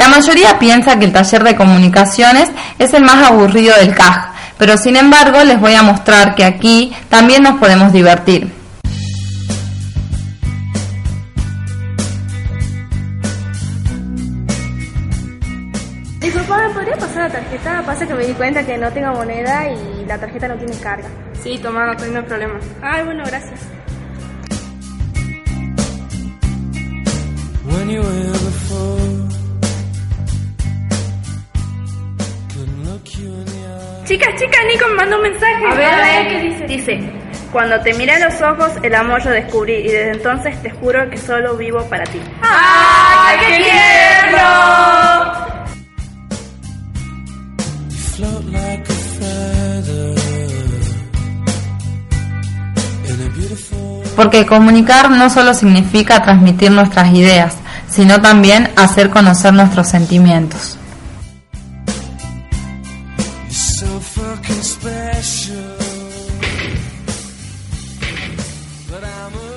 La mayoría piensa que el taller de comunicaciones es el más aburrido del CAJ, pero sin embargo les voy a mostrar que aquí también nos podemos divertir. Disculpa, ¿me podría pasar la tarjeta? Pasa que me di cuenta que no tengo moneda y la tarjeta no tiene carga. Sí, toma, no tengo problema. Ay, bueno, gracias. When you Chicas, chicas, Nico me mandó un mensaje. A ver, a ver, ¿qué dice? Dice, cuando te miré a los ojos, el amor yo descubrí y desde entonces te juro que solo vivo para ti. ¡Ay, qué tierno! Porque comunicar no solo significa transmitir nuestras ideas, sino también hacer conocer nuestros sentimientos. So fucking special. But I'm a